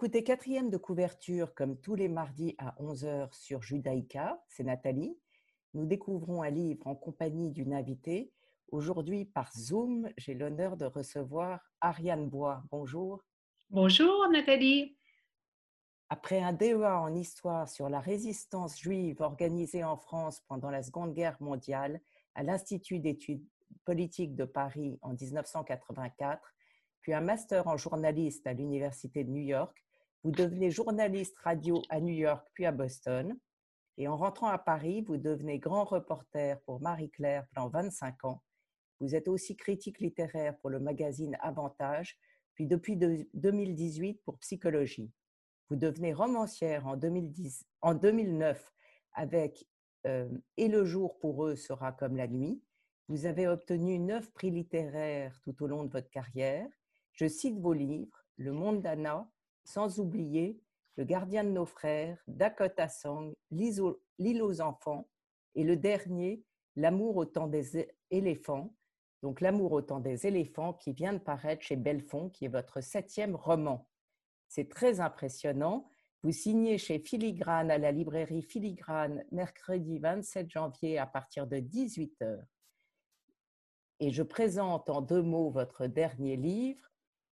Écoutez quatrième de couverture comme tous les mardis à 11h sur Judaïka, c'est Nathalie. Nous découvrons un livre en compagnie d'une invitée. Aujourd'hui, par Zoom, j'ai l'honneur de recevoir Ariane Bois. Bonjour. Bonjour Nathalie. Après un débat en histoire sur la résistance juive organisée en France pendant la Seconde Guerre mondiale à l'Institut d'études politiques de Paris en 1984, puis un master en journaliste à l'Université de New York. Vous devenez journaliste radio à New York puis à Boston. Et en rentrant à Paris, vous devenez grand reporter pour Marie-Claire pendant 25 ans. Vous êtes aussi critique littéraire pour le magazine Avantage, puis depuis 2018 pour Psychologie. Vous devenez romancière en, 2010, en 2009 avec euh, Et le jour pour eux sera comme la nuit. Vous avez obtenu neuf prix littéraires tout au long de votre carrière je cite vos livres, Le monde d'Anna, sans oublier Le gardien de nos frères, Dakota Song, L'île aux enfants, et le dernier, L'amour au temps des éléphants, donc L'amour au temps des éléphants, qui vient de paraître chez Belfond, qui est votre septième roman. C'est très impressionnant. Vous signez chez Filigrane à la librairie Filigrane mercredi 27 janvier à partir de 18h. Et je présente en deux mots votre dernier livre,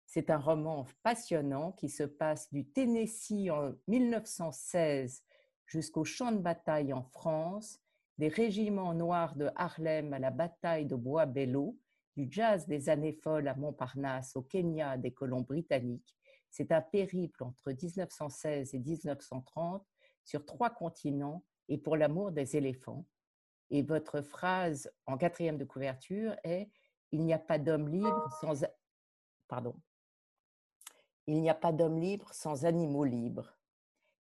c'est un roman passionnant qui se passe du Tennessee en 1916 jusqu'au champ de bataille en France, des régiments noirs de Harlem à la bataille de Bois-Bello, du jazz des années folles à Montparnasse au Kenya des colons britanniques. C'est un périple entre 1916 et 1930 sur trois continents et pour l'amour des éléphants. Et votre phrase en quatrième de couverture est Il n'y a pas d'homme libre sans. Pardon. Il n'y a pas d'homme libre sans animaux libres.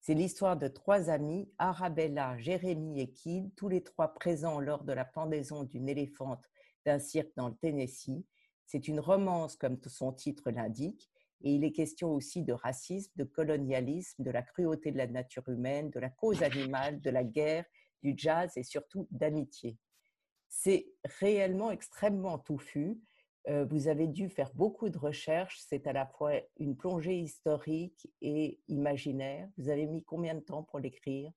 C'est l'histoire de trois amis, Arabella, Jérémie et Kid, tous les trois présents lors de la pendaison d'une éléphante d'un cirque dans le Tennessee. C'est une romance comme son titre l'indique, et il est question aussi de racisme, de colonialisme, de la cruauté de la nature humaine, de la cause animale, de la guerre, du jazz et surtout d'amitié. C'est réellement extrêmement touffu vous avez dû faire beaucoup de recherches. C'est à la fois une plongée historique et imaginaire. Vous avez mis combien de temps pour l'écrire?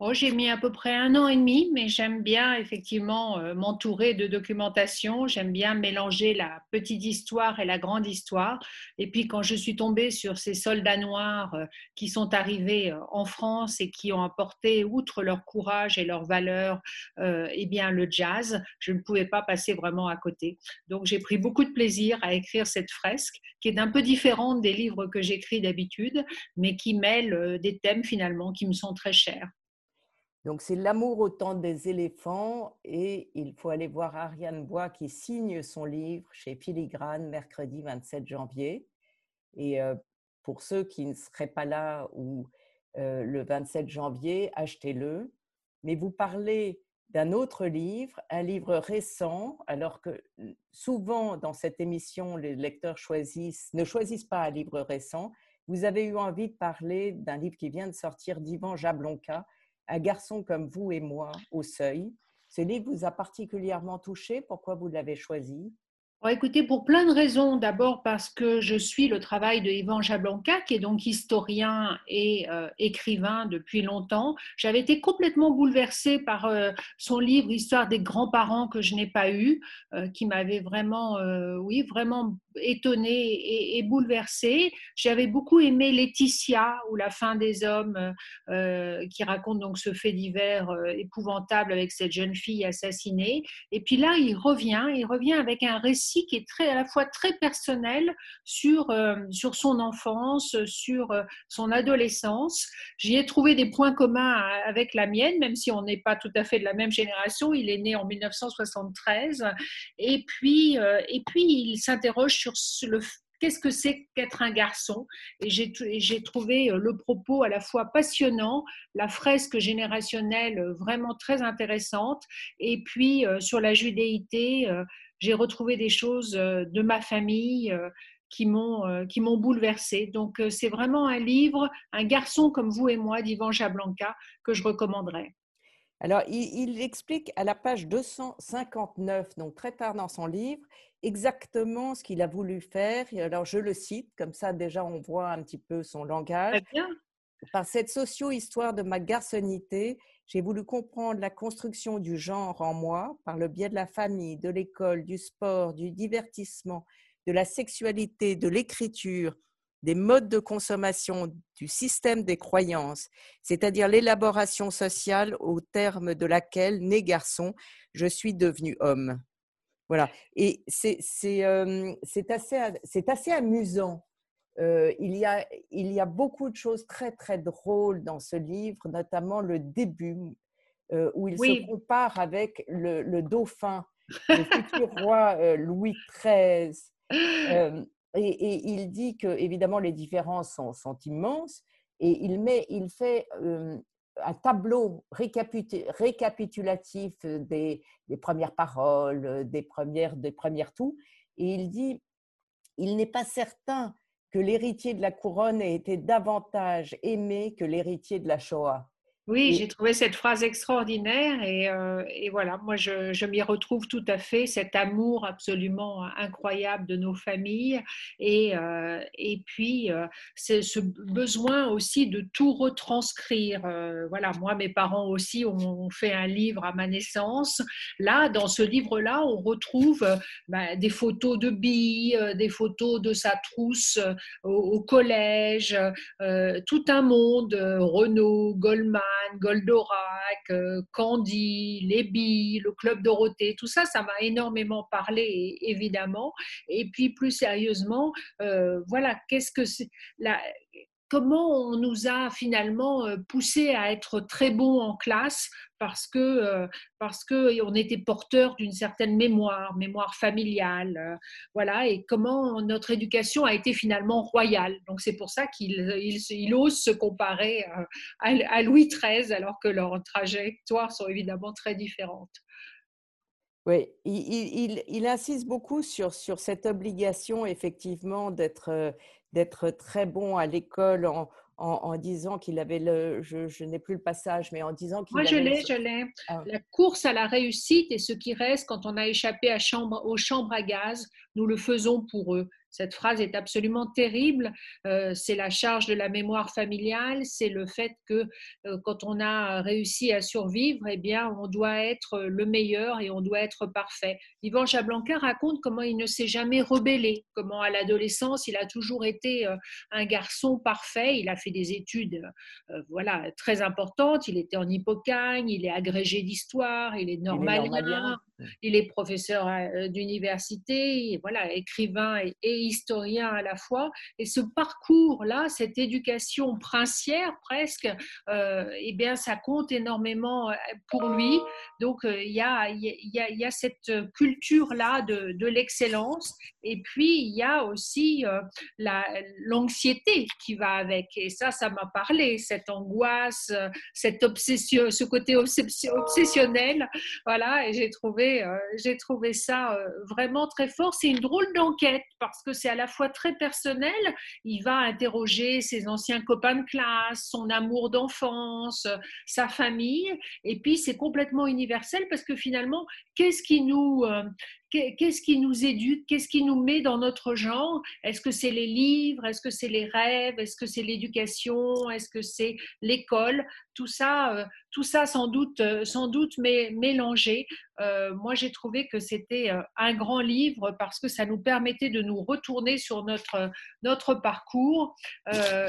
Oh, j'ai mis à peu près un an et demi, mais j'aime bien effectivement euh, m'entourer de documentation. J'aime bien mélanger la petite histoire et la grande histoire. Et puis quand je suis tombée sur ces soldats noirs euh, qui sont arrivés euh, en France et qui ont apporté, outre leur courage et leur valeur, eh bien le jazz, je ne pouvais pas passer vraiment à côté. Donc j'ai pris beaucoup de plaisir à écrire cette fresque, qui est un peu différente des livres que j'écris d'habitude, mais qui mêle des thèmes finalement qui me sont très chers. Donc c'est l'amour au temps des éléphants et il faut aller voir Ariane Bois qui signe son livre chez Filigrane mercredi 27 janvier. Et euh, pour ceux qui ne seraient pas là ou euh, le 27 janvier, achetez-le. Mais vous parlez d'un autre livre, un livre récent, alors que souvent dans cette émission, les lecteurs choisissent, ne choisissent pas un livre récent. Vous avez eu envie de parler d'un livre qui vient de sortir d'Ivan Jablonka, un garçon comme vous et moi au seuil. Ce livre vous a particulièrement touché. Pourquoi vous l'avez choisi? Écoutez, pour plein de raisons. D'abord parce que je suis le travail de Ivan Jablanka, qui est donc historien et euh, écrivain depuis longtemps. J'avais été complètement bouleversée par euh, son livre Histoire des grands-parents que je n'ai pas eu, euh, qui m'avait vraiment, oui, vraiment étonnée et, bouleversée. J'avais beaucoup aimé Laetitia ou La fin des hommes, euh, euh, qui raconte donc ce fait divers euh, épouvantable avec cette jeune fille assassinée. Et puis là, il revient, il revient avec un récit qui est très, à la fois très personnel sur, sur son enfance, sur son adolescence. J'y ai trouvé des points communs avec la mienne, même si on n'est pas tout à fait de la même génération. Il est né en 1973. Et puis, et puis il s'interroge sur le qu'est-ce que c'est qu'être un garçon? Et j'ai trouvé euh, le propos à la fois passionnant, la fresque générationnelle euh, vraiment très intéressante, et puis euh, sur la judéité, j'ai retrouvé des choses de ma famille qui m'ont bouleversée. Donc c'est vraiment un livre, un garçon comme vous et moi d'Ivan Jablanca que je recommanderais. Alors, il, explique à la page 259, donc très tard dans son livre, exactement ce qu'il a voulu faire. alors, je le cite, comme ça déjà on voit un petit peu son langage. Par cette socio-histoire de ma garçonnité, j'ai voulu comprendre la construction du genre en moi par le biais de la famille, de l'école, du sport, du divertissement, de la sexualité, de l'écriture, des modes de consommation, du système des croyances, c'est-à-dire l'élaboration sociale au terme de laquelle, né garçon, je suis devenu homme. Voilà. Et c'est assez, assez amusant. il, y a, il y a beaucoup de choses très, très drôles dans ce livre, notamment le début, où il se compare avec le, dauphin, le futur roi Louis XIII. Et, il dit que, évidemment, les différences sont, immenses. Et il, met, il fait un tableau récapitulatif des, premières paroles, des premières, des premières tout. Et il dit il n'est pas certain que l'héritier de la couronne ait été davantage aimé que l'héritier de la Shoah. Oui, j'ai trouvé cette phrase extraordinaire et, euh, et voilà, moi je, je m'y retrouve tout à fait, cet amour absolument incroyable de nos familles et, euh, et puis euh, ce besoin aussi de tout retranscrire. voilà, moi mes parents aussi ont fait un livre à ma naissance. Là, dans ce livre-là, on retrouve bah, des photos de billes, des photos de sa trousse au, au collège, tout un monde, Renault, Goldman. Goldorak, euh, Candy, Les Billes, le Club Dorothée, tout ça, ça m'a énormément parlé, évidemment. Et puis plus sérieusement, euh, voilà, qu'est-ce que c'est comment on nous a finalement euh, poussé à être très bons en classe parce que euh, parce que on était porteur d'une certaine mémoire, mémoire familiale, euh, voilà, et comment notre éducation a été finalement royale. Donc c'est pour ça qu'il il, ose se comparer à, Louis XIII alors que leurs trajectoires sont évidemment très différentes. Oui, il, il, insiste beaucoup sur, sur cette obligation effectivement d'être d'être très bon à l'école en, en, disant qu'il avait le, je, n'ai plus le passage, mais en disant qu'il Moi, je l'ai, je l'ai. Ah la course à la réussite et ce qui reste quand on a échappé à chambre, aux chambres à gaz, nous le faisons pour eux. Cette phrase est absolument terrible. Euh, c'est la charge de la mémoire familiale, c'est le fait que euh, quand on a réussi à survivre, eh bien, on doit être le meilleur et on doit être parfait. Yvan Jablanca raconte comment il ne s'est jamais rebellé, comment à l'adolescence, il a toujours été euh, un garçon parfait. Il a fait des études voilà, très importantes. Il était en Hippocagne, il est agrégé d'histoire, il est normalien, il est, professeur d'université, voilà, écrivain et historien à la fois. Et ce parcours-là, cette éducation princière presque, euh, eh bien, ça compte énormément euh, pour lui. Donc, euh, il y, a, cette culture-là de, l'excellence. Et puis, il y a aussi euh, l'anxiété qui va avec. Et ça, ça m'a parlé, cette angoisse, cette obsession, ce côté obsessionnel. Voilà, et j'ai trouvé, j'ai trouvé ça vraiment très fort. C'est une drôle d'enquête parce que c'est à la fois très personnel, il va interroger ses anciens copains de classe, son amour d'enfance, sa famille, et puis c'est complètement universel parce que finalement, qu'est-ce qui nous, euh, qu'est-ce qui nous éduque, qu'est-ce qui nous met dans notre genre? Est-ce que c'est les livres? Est-ce que c'est les rêves? Est-ce que c'est l'éducation? Est-ce que c'est l'école? Tout ça, euh, tout ça sans doute, euh, sans doute mais mélangé. Euh, moi, j'ai trouvé que c'était un grand livre parce que ça nous permettait de nous retourner sur notre, notre parcours.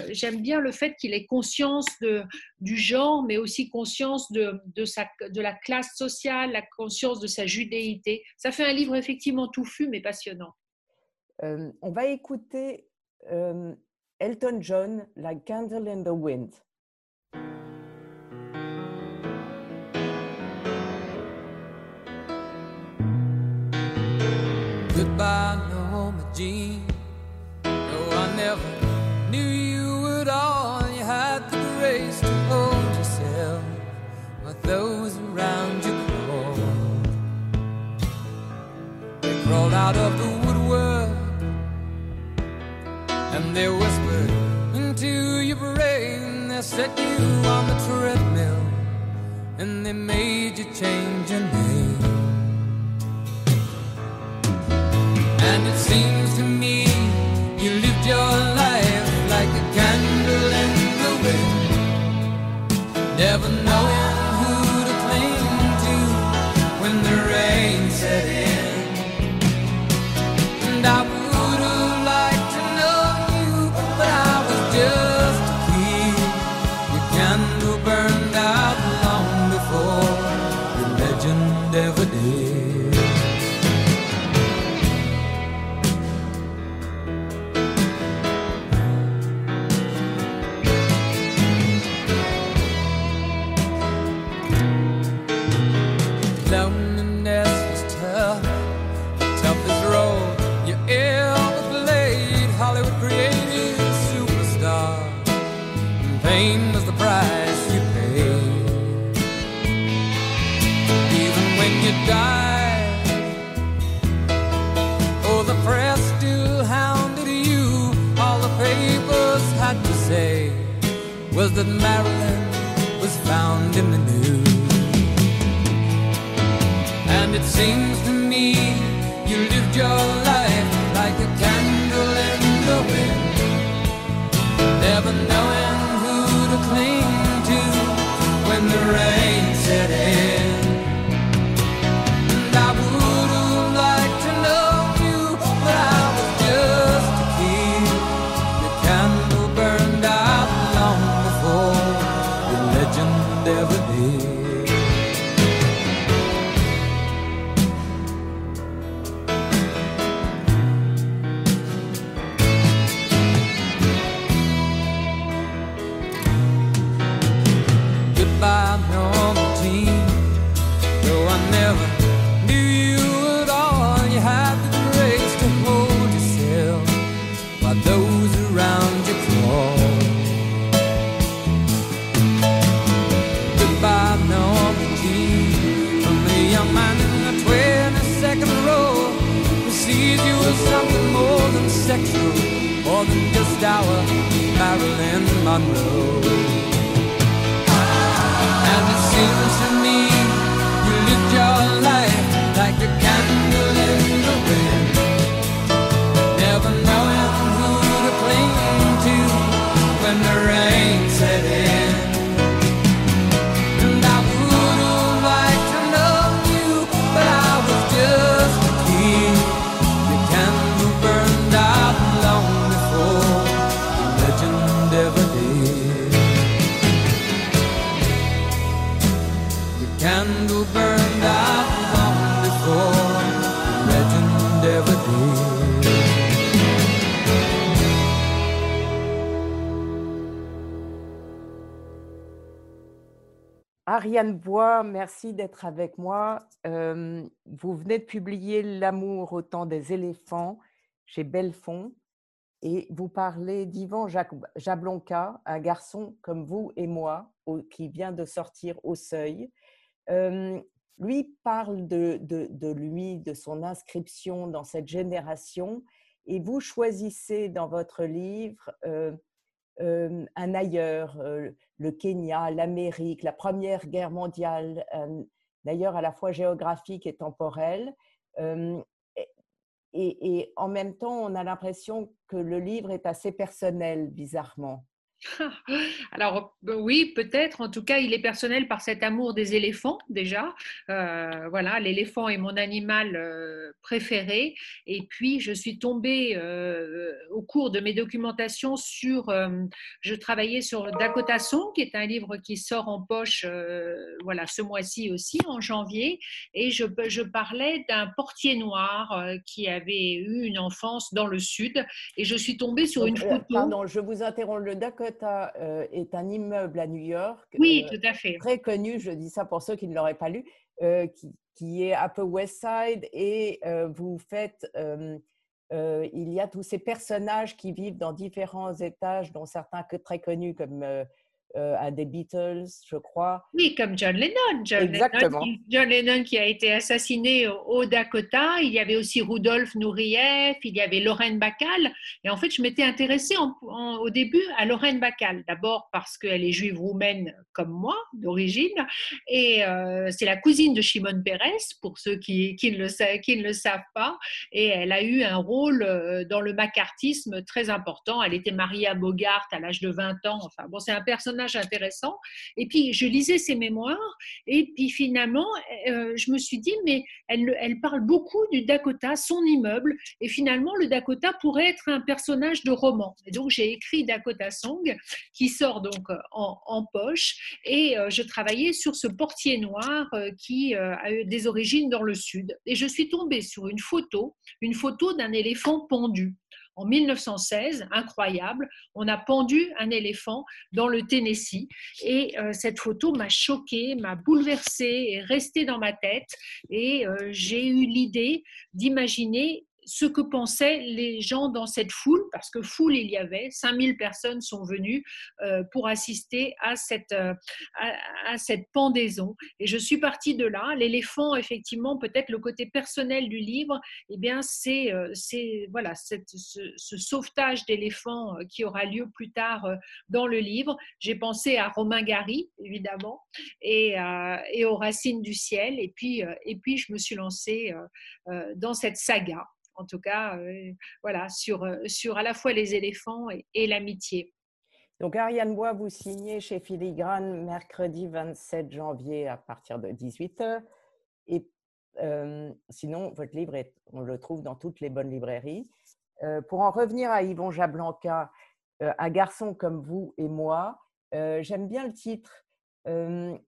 J'aime bien le fait qu'il ait conscience de, du genre, mais aussi conscience de, de, sa, de la classe sociale, la conscience de sa judéité. Ça fait un livre effectivement touffu, mais passionnant. Euh, on va écouter euh, Elton John, Like Candle in the Wind. Goodbye, Norma Jean. No, I never knew you at all. You had the grace to hold yourself, but those around you crawled out of the woodwork and they whispered into your brain. They set you on the treadmill and they made you change your name. Seems to me you lived your Ariane Bois, merci d'être avec moi. Euh, vous venez de publier L'amour au temps des éléphants chez Belfond et vous parlez d'Ivan Jablonka, un garçon comme vous et moi qui vient de sortir au seuil. Euh, lui parle de lui, de son inscription dans cette génération et vous choisissez dans votre livre euh, euh, un ailleurs, euh, le Kenya, l'Amérique, la Première Guerre mondiale, un ailleurs à la fois géographique et temporel. Euh, et, et en même temps, on a l'impression que le livre est assez personnel, bizarrement. Alors euh, oui, peut-être. En tout cas, il est personnel par cet amour des éléphants déjà. Euh, voilà, l'éléphant est mon animal euh, préféré. Et puis, je suis tombée euh, au cours de mes documentations sur. je travaillais sur Dakota Song, qui est un livre qui sort en poche, voilà, ce mois-ci aussi, en janvier. Et je, je parlais d'un portier noir qui avait eu une enfance dans le sud. Et je suis tombée sur une photo. Pardon, je vous interromps. Le Dakota euh, est un immeuble à New York. Oui, euh, tout à fait. très connu, je dis ça pour ceux qui ne l'auraient pas lu, euh, qui, qui est un peu West Side et vous faites, il y a tous ces personnages qui vivent dans différents étages, dont certains que très connus comme euh, à des Beatles, je crois. Oui, comme John Lennon. John Exactement. Lennon, qui- John Lennon qui a été assassiné au, au Dakota. Il y avait aussi Rudolf Nureyev, il y avait Lorraine Bacall. Et en fait, je m'étais intéressée en- en- au début à Lorraine Bacall. D'abord parce qu'elle est juive roumaine comme moi, d'origine. Et euh, c'est la cousine de Shimon Peres, pour ceux qui, qui ne le, sa- qui ne le savent pas. Et elle a eu un rôle euh, dans le macartisme très important. Elle était mariée à Bogart à l'âge de 20 ans. Enfin, bon, c'est un personnage intéressant. Et puis, je lisais ses mémoires. Et puis, finalement, euh, je me suis dit, mais elle, elle parle beaucoup du Dakota, son immeuble. Et finalement, le Dakota pourrait être un personnage de roman. Et donc, j'ai écrit Dakota Song, qui sort donc euh, en, poche. Et euh, je travaillais sur ce portier noir qui a eu des origines dans le sud. Et je suis tombée sur une photo, une photo d'un éléphant pendu. En 1916, incroyable, on a pendu un éléphant dans le Tennessee. Et euh, cette photo m'a choquée, m'a bouleversée, est restée dans ma tête. Et euh, j'ai eu l'idée d'imaginer ce que pensaient les gens dans cette foule, parce que foule il y avait, 5000 personnes sont venues euh, pour assister à cette, euh, à, cette pendaison. Et je suis partie de là. L'éléphant, effectivement, peut-être le côté personnel du livre, eh bien, c'est euh, voilà, ce, ce sauvetage d'éléphants qui aura lieu plus tard dans le livre. J'ai pensé à Romain Gary, évidemment, et, et aux racines du ciel. Et puis, et puis je me suis lancée dans cette saga, en tout cas, euh, voilà, sur, euh, sur à la fois les éléphants et, l'amitié. Donc, Ariane Bois, vous signez chez Filigrane mercredi 27 janvier à partir de 18h. Et euh, sinon, votre livre, est, on le trouve dans toutes les bonnes librairies. Pour en revenir à Yvon Jablanca, Un garçon comme vous et moi, j'aime bien le titre.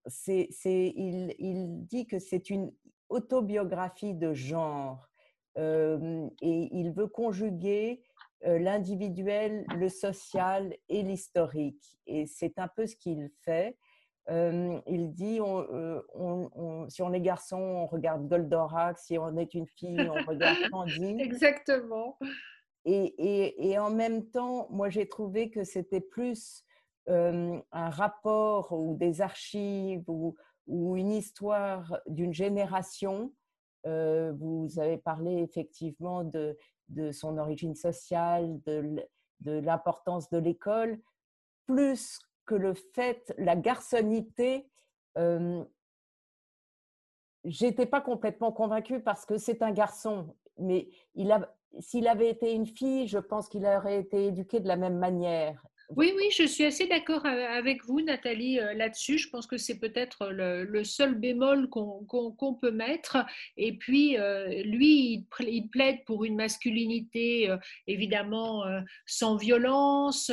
C'est- il, il dit que c'est une autobiographie de genre euh, et il veut conjuguer euh, l'individuel, le social et l'historique. Et c'est un peu ce qu'il fait. Euh, il dit, on, on- on- si on est garçon, on regarde Goldorak, si on est une fille, on regarde Candy. Exactement. Et, et- et en même temps, moi, j'ai trouvé que c'était plus un rapport ou des archives ou, ou une histoire d'une génération. Euh, vous avez parlé effectivement de, son origine sociale, de l'importance de l'école, plus que le fait, la garçonnité. euh, J'étais pas complètement convaincue parce que c'est un garçon, mais il a, s'il avait été une fille, je pense qu'il aurait été éduqué de la même manière. Oui, oui, je suis assez d'accord euh, avec vous, Nathalie, euh, là-dessus. Je pense que c'est peut-être le, seul bémol qu'on peut mettre. Et puis, euh, lui, il, plaide pour une masculinité, évidemment, sans violence.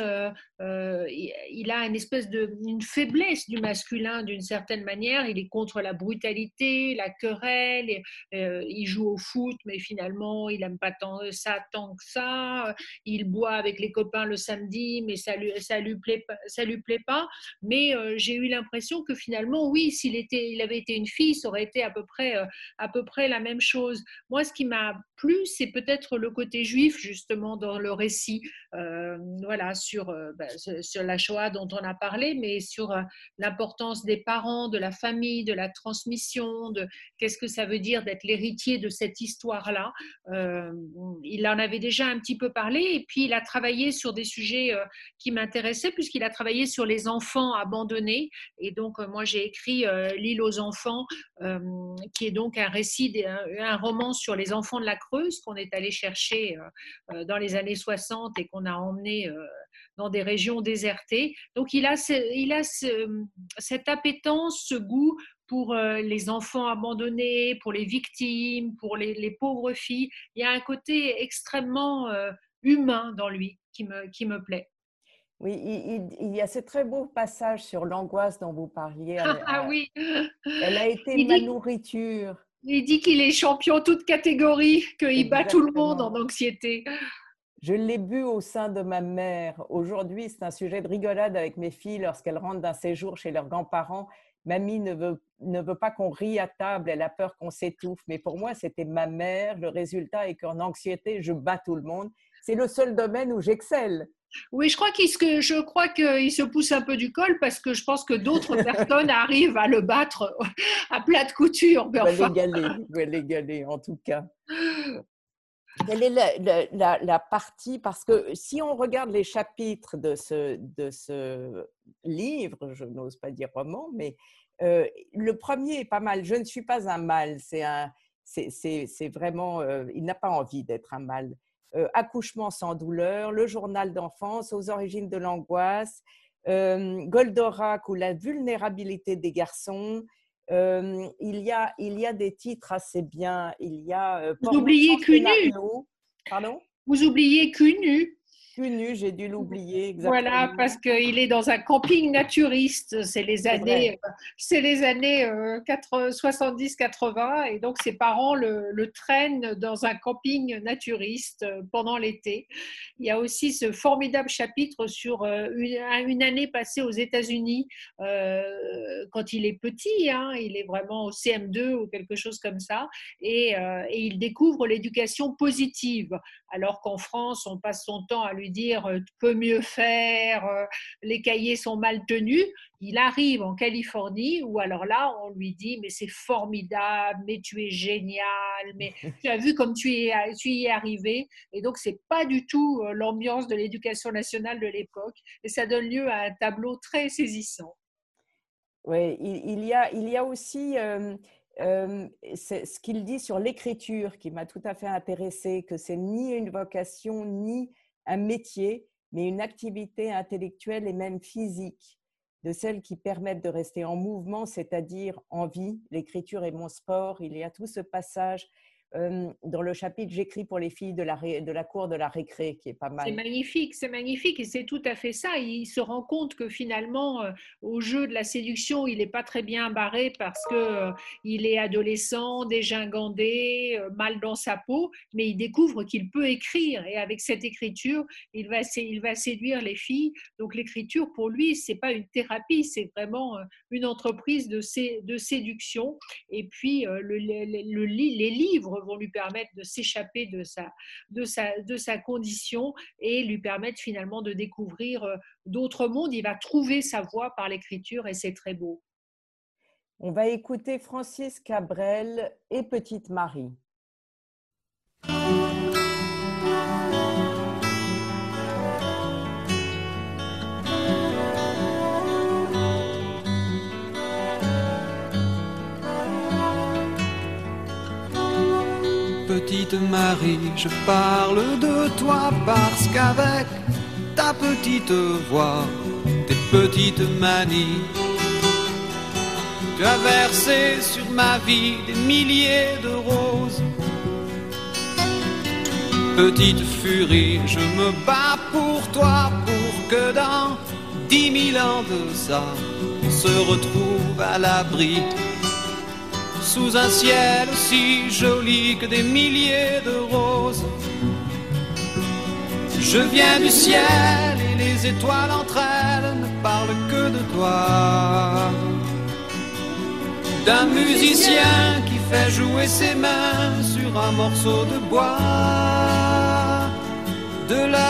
il, a une espèce de faiblesse du masculin d'une certaine manière. Il est contre la brutalité, la querelle. il joue au foot, mais finalement, il n'aime pas tant ça tant que ça. Il boit avec les copains le samedi, mais ça lui, ça lui plaît. Ça lui plaît pas. Mais euh, j'ai eu l'impression que finalement, oui, s'il était, il avait été une fille, ça aurait été à peu près, euh, à peu près la même chose. Moi, ce qui m'a plu, c'est peut-être le côté juif justement dans le récit. Euh, voilà, sur, euh, bah, sur la Shoah dont on a parlé, mais sur euh, l'importance des parents, de la famille, de la transmission, de qu'est-ce que ça veut dire d'être l'héritier de cette histoire-là. Il en avait déjà un petit peu parlé et puis il a travaillé sur des sujets qui m'intéressaient puisqu'il a travaillé sur les enfants abandonnés. Et donc, moi, j'ai écrit L'île aux enfants, qui est donc un récit, un, roman sur les enfants de la Creuse qu'on est allé chercher dans les années 60 et qu'on a emmené euh, dans des régions désertées. Donc, il a, ce- il a ce- cette appétence, ce goût pour euh, les enfants abandonnés, pour les victimes, pour les, les pauvres filles. Il y a un côté extrêmement euh, humain dans lui qui me, qui me plaît. Oui, il, y a ce très beau passage sur l'angoisse dont vous parliez. Ah, Elle- ah oui, Elle a été Il ma dit- nourriture. il dit qu'il est champion toute catégorie, qu'il bat tout le monde en anxiété. Je l'ai bu au sein de ma mère. Aujourd'hui, c'est un sujet de rigolade avec mes filles lorsqu'elles rentrent d'un séjour chez leurs grands-parents. Mamie ne veut, ne veut pas qu'on rie à table, elle a peur qu'on s'étouffe. Mais pour moi, c'était ma mère. Le résultat est qu'en anxiété, je bats tout le monde. C'est le seul domaine où j'excelle. Oui, je crois qu'il se, je crois qu'il se pousse un peu du col parce que je pense que d'autres personnes arrivent à le battre à plat de couture. L'égaler, va l'égaler en tout cas. Quelle est la, partie Parce que si on regarde les chapitres de ce, de ce livre, je n'ose pas dire roman, mais euh, le premier est pas mal. Je ne suis pas un mal. C'est un, c'est vraiment, euh, il n'a pas envie d'être un mal. Euh, accouchement sans douleur, le journal d'enfance, aux origines de l'angoisse, Goldorak ou la vulnérabilité des garçons. Euh, il, y a, il y a des titres assez bien. Il y a. Vous oubliez Cunu. Pardon? Vous oubliez Cunu j'ai dû l'oublier. Voilà, parce qu'il est dans un camping naturiste. C'est les années, c'est les années 70-80, et donc ses parents le, traînent dans un camping naturiste euh, pendant l'été. Il y a aussi ce formidable chapitre sur euh, une, année passée aux États-Unis euh, quand il est petit. Hein, il est vraiment au CM2 ou quelque chose comme ça, et, et il découvre l'éducation positive, alors qu'en France, on passe son temps à lui dire euh, peut mieux faire, euh, les cahiers sont mal tenus. Il arrive en Californie où alors là, on lui dit mais c'est formidable, mais tu es génial, mais tu as vu comme tu, es, tu y es arrivé. Et donc, c'est pas du tout euh, l'ambiance de l'éducation nationale de l'époque. Et ça donne lieu à un tableau très saisissant. Oui, il, y, a, il y a aussi ce qu'il dit sur l'écriture qui m'a tout à fait intéressé, que c'est ni une vocation, ni un métier, mais une activité intellectuelle et même physique, de celles qui permettent de rester en mouvement, c'est-à-dire en vie. L'écriture est mon sport. Il y a tout ce passage dans le chapitre J'écris pour les filles de la, de la cour de la récré, qui est pas mal. C'est magnifique, c'est magnifique, et c'est tout à fait ça. Il se rend compte que finalement, au jeu de la séduction, il n'est pas très bien barré parce que il est adolescent, dégingandé, mal dans sa peau, mais il découvre qu'il peut écrire, et avec cette écriture, il va, il va séduire les filles. Donc l'écriture, pour lui, c'est pas une thérapie, c'est vraiment une entreprise de, de séduction. Et puis le, le, les livres vont lui permettre de s'échapper de sa, de, sa, de sa condition et lui permettre finalement de découvrir euh, d'autres mondes. Il va trouver sa voie par l'écriture et c'est très beau. On va écouter Francis Cabrel et Petite Marie. Petite Marie, je parle de toi parce qu'avec ta petite voix, tes petites manies, tu as versé sur ma vie des milliers de roses. Petite furie, je me bats pour toi, pour que dans dix mille ans de ça, on se retrouve à l'abri sous un ciel aussi joli que des milliers de roses. Je viens du ciel et les étoiles entre elles ne parlent que de toi. D'un musicien qui fait jouer ses mains sur un morceau de bois. De leur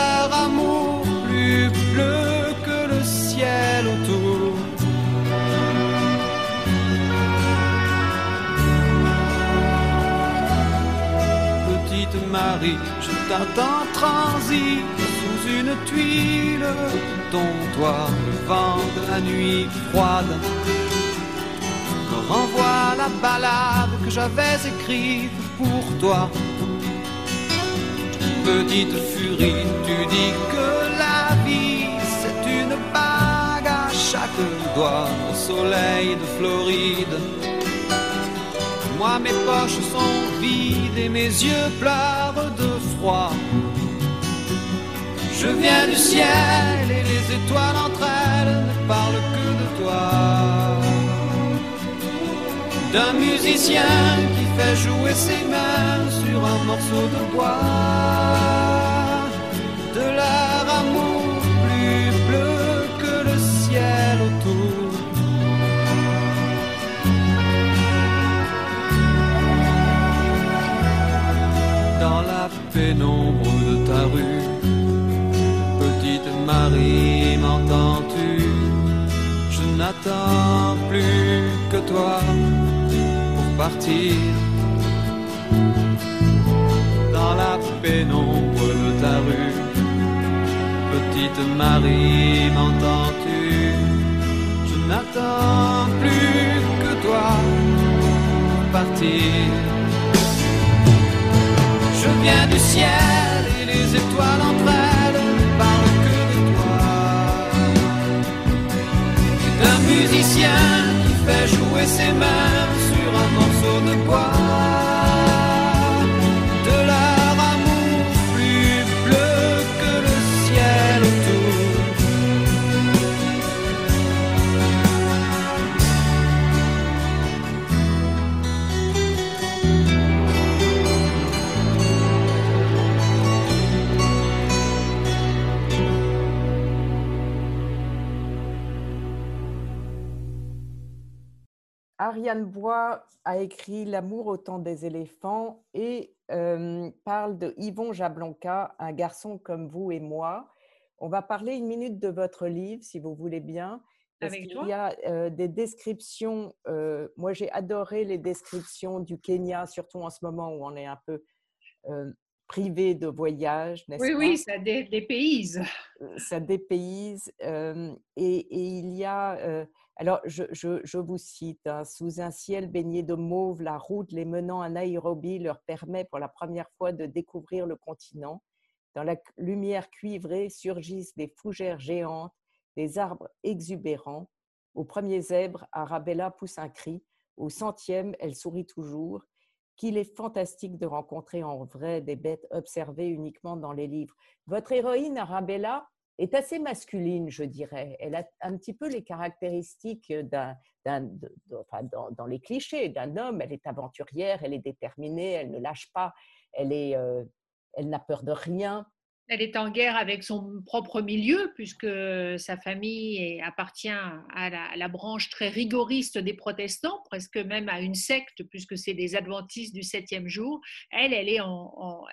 Je t'attends transi sous une tuile, ton toit, le vent de la nuit froide me renvoie la balade que j'avais écrite pour toi. Petite furie, tu dis que la vie c'est une bague à chaque doigt au soleil de Floride moi mes poches sont vides et mes yeux pleurent de froid. Je viens du ciel et les étoiles entre elles ne parlent que de toi. D'un musicien qui fait jouer ses mains sur un morceau de bois. De leur amour plus bleu que le ciel autour. Dans la pénombre de ta rue. Petite Marie, m'entends-tu? Je n'attends plus que toi pour partir. Je viens du ciel et les étoiles entre elles parlent que de toi. C'est un musicien qui fait jouer ses mains morceau de bois. Ariane Bois a écrit L'amour au temps des éléphants et euh, parle de Yvon Jablonka, un garçon comme vous et moi. On va parler une minute de votre livre, si vous voulez bien. Parce Avec qu'il joie. y a euh, des descriptions. euh, moi, j'ai adoré les descriptions du Kenya, surtout en ce moment où on est un peu privé de voyage, n'est-ce Oui, pas? oui, ça dé- dépayse. ça dépayse. et, et il y a, alors je, vous cite, hein, sous un ciel baigné de mauve, la route les menant à Nairobi leur permet pour la première fois de découvrir le continent. Dans la lumière cuivrée surgissent des fougères géantes, des arbres exubérants. Au premier zèbre, Arabella pousse un cri. Au centième, elle sourit toujours. Qu'il est fantastique de rencontrer en vrai des bêtes observées uniquement dans les livres. Votre héroïne, Arabella, est assez masculine, je dirais. Elle a un petit peu les caractéristiques d'un, enfin, dans, dans les clichés d'un homme. Elle est aventurière, elle est déterminée, elle ne lâche pas, elle, est, euh, elle n'a peur de rien. Elle est en guerre avec son propre milieu, puisque sa famille appartient à la, branche très rigoriste des protestants, presque même à une secte, puisque c'est des adventistes du septième jour. Elle, elle est, en,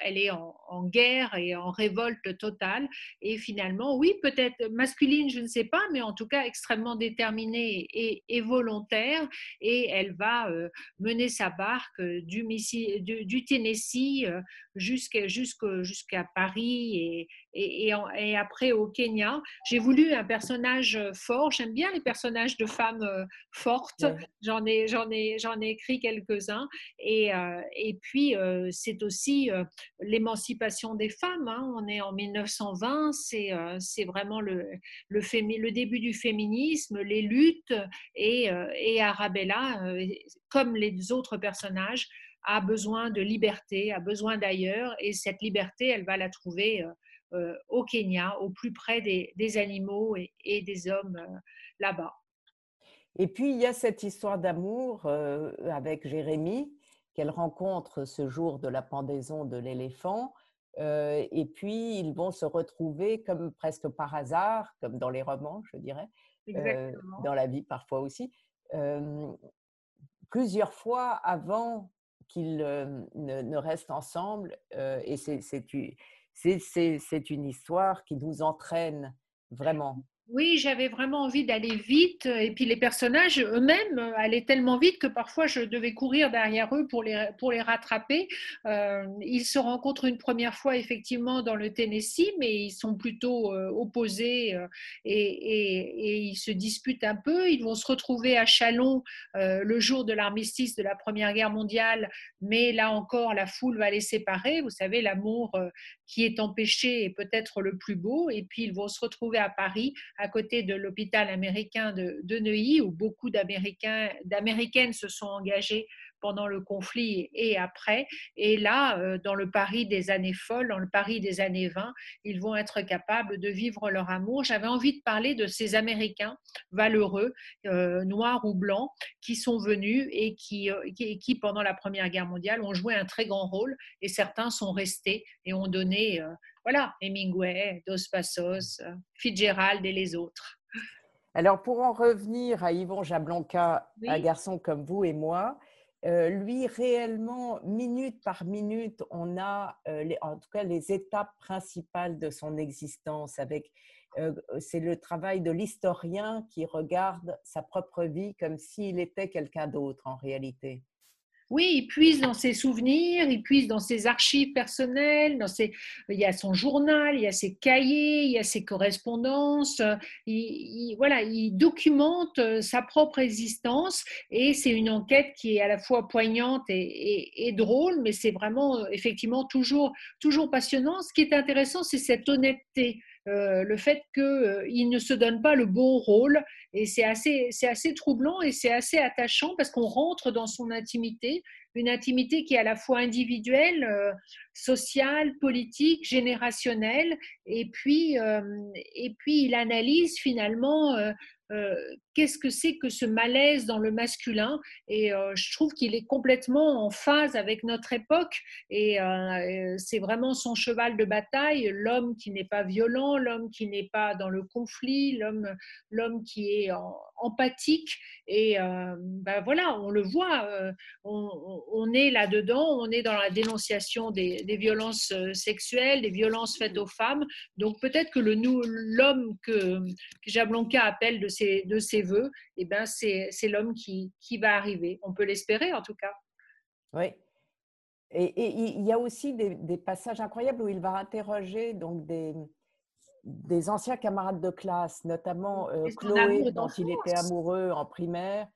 guerre et en révolte totale. Et finalement, oui, peut-être masculine, je ne sais pas, mais en tout cas extrêmement déterminée et, volontaire. Et elle va euh, mener sa barque du, Tennessee euh, jusqu'à Paris et, et en- et après au Kenya. J'ai voulu un personnage euh, fort. J'aime bien les personnages de femmes euh, fortes. Ouais. J'en ai, j'en ai, j'en ai écrit quelques-uns. Et, euh, et puis, euh, c'est aussi euh, l'émancipation des femmes. hein. On est en 1920, c'est c'est vraiment le, le, fémi- le début du féminisme, les luttes. Et, et Arabella, comme les autres personnages, a besoin de liberté, a besoin d'ailleurs, et cette liberté, elle va la trouver euh, euh, au Kenya, au plus près des, des animaux et, et des hommes euh, là-bas. Et puis, il y a cette histoire d'amour avec Jérémie qu'elle rencontre ce jour de la pendaison de l'éléphant. Euh, et puis, ils vont se retrouver comme presque par hasard, comme dans les romans, je dirais, euh, dans la vie parfois aussi, euh, plusieurs fois avant qu'ils euh, ne, restent ensemble. euh, et c'est une histoire qui nous entraîne vraiment. Oui, j'avais vraiment envie d'aller vite. Et puis les personnages eux-mêmes euh, allaient tellement vite que parfois je devais courir derrière eux pour les, pour les rattraper. Euh, ils se rencontrent une première fois effectivement dans le Tennessee, mais ils sont plutôt euh, opposés euh, et, ils se disputent un peu. Ils vont se retrouver à Chalon euh, le jour de l'armistice de la Première Guerre mondiale, mais là encore, la foule va les séparer. Vous savez, l'amour euh, qui est empêché est peut-être le plus beau. Et puis ils vont se retrouver à Paris à côté de l'hôpital américain de, Neuilly, où beaucoup d'Américaines se sont engagées pendant le conflit et après. Et là, euh, dans le Paris des années folles, dans le Paris des années 20, ils vont être capables de vivre leur amour. J'avais envie de parler de ces Américains valeureux, euh, noirs ou blancs, qui sont venus et qui, euh, qui, qui, pendant la Première Guerre mondiale, ont joué un très grand rôle. Et certains sont restés et ont donné, voilà, Hemingway, Dos Passos, euh, Fitzgerald et les autres. Alors, pour en revenir à Yvon Jablonka, un garçon comme vous et moi, euh, lui, réellement, minute par minute, on a les, en tout cas les étapes principales de son existence. Avec, c'est le travail de l'historien qui regarde sa propre vie comme s'il était quelqu'un d'autre en réalité. Oui, il puise dans ses souvenirs, il puise dans ses archives personnelles, dans ses... il y a son journal, il y a ses cahiers, il y a ses correspondances. Il, voilà, il documente euh, sa propre existence et c'est une enquête qui est à la fois poignante et, et drôle, mais c'est vraiment euh, effectivement toujours, toujours passionnant. Ce qui est intéressant, c'est cette honnêteté. Euh, le fait qu'il euh, ne se donne pas le bon rôle. Et c'est assez, assez troublant et c'est assez attachant parce qu'on rentre dans son intimité, une intimité qui est à la fois individuelle, euh, sociale, politique, générationnelle. Et puis, et puis il analyse finalement qu'est-ce que c'est que ce malaise dans le masculin Et euh, je trouve qu'il est complètement en phase avec notre époque et euh, c'est vraiment son cheval de bataille, l'homme qui n'est pas violent, l'homme qui n'est pas dans le conflit, l'homme, l'homme qui est empathique. Et ben voilà, on le voit, on, est là-dedans, on est dans la dénonciation des, violences sexuelles, des violences faites aux femmes. Donc peut-être que le, l'homme que, que appelle de de ses voeux, et eh ben c'est, l'homme qui, qui va arriver. On peut l'espérer en tout cas. Oui. Et, il y a aussi des, passages incroyables où il va interroger donc des, des anciens camarades de classe, notamment euh, Chloé, dont il était amoureux en primaire,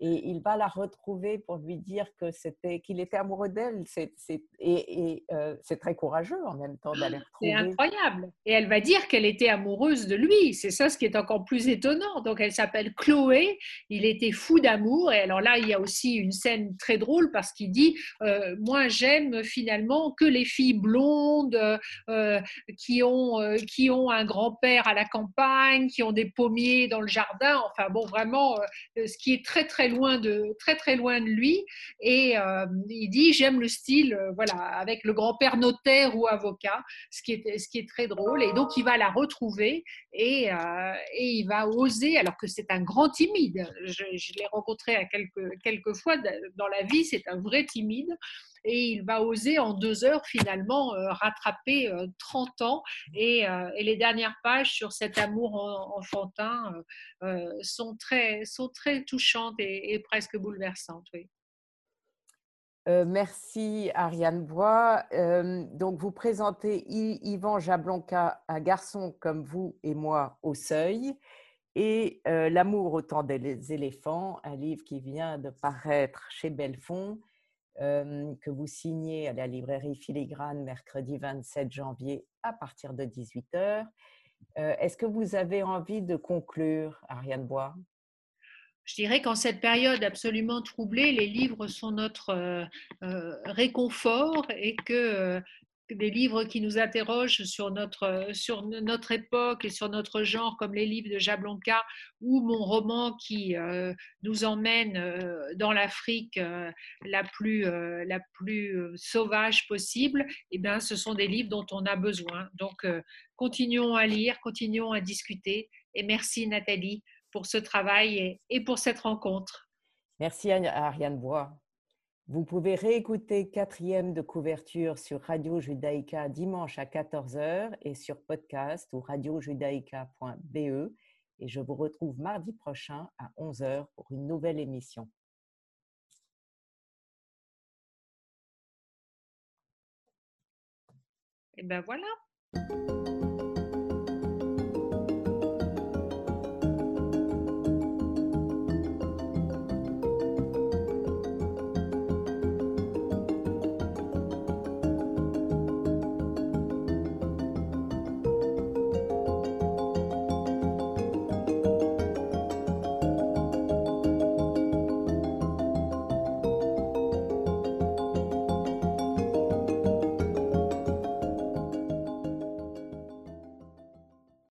et il va la retrouver pour lui dire que c'était qu'il était amoureux d'elle. C'est, et, euh, c'est très courageux en même temps d'aller retrouver. C'est incroyable. Et elle va dire qu'elle était amoureuse de lui. C'est ça ce qui est encore plus étonnant. Donc elle s'appelle Chloé. Il était fou d'amour. Et alors là, il y a aussi une scène très drôle parce qu'il dit euh, moi j'aime finalement que les filles blondes euh, qui ont qui ont un grand-père à la campagne, qui ont des pommiers dans le jardin. Enfin bon, vraiment, ce qui est très très loin de, très, très loin de lui. Et euh, il dit J'aime le style, euh, voilà, avec le grand-père notaire ou avocat, ce qui, est, ce qui est très drôle. Et donc, il va la retrouver et, euh, et il va oser, alors que c'est un grand timide. Je, je l'ai rencontré à quelques, quelques fois dans la vie, c'est un vrai timide et il va oser en deux heures finalement euh, rattraper 30 euh, ans. Et, euh, et, les dernières pages sur cet amour enfantin sont, très, sont très touchantes et, presque bouleversantes. Merci Ariane Bois. donc vous présentez Yvan Jablonka, un garçon comme vous et moi au seuil, et L'amour au temps des éléphants, un livre qui vient de paraître chez Belfond que vous signez à la librairie Filigrane mercredi 27 janvier à partir de 18h. Est-ce que vous avez envie de conclure, Ariane Bois? Je dirais qu'en cette période absolument troublée, les livres sont notre réconfort et que des livres qui nous interrogent sur notre, sur notre époque et sur notre genre, comme les livres de Jablonka ou mon roman qui euh, nous emmène euh, dans l'Afrique euh, la, plus, la plus sauvage possible, eh bien, ce sont des livres dont on a besoin. Donc, continuons à lire, continuons à discuter. Et merci Nathalie pour ce travail et, et pour cette rencontre. Merci à Ariane Bois. Vous pouvez réécouter quatrième de couverture sur Radio Judaïka dimanche à 14h et sur podcast ou radiojudaïka.be. Et je vous retrouve mardi prochain à 11h pour une nouvelle émission. Et ben voilà.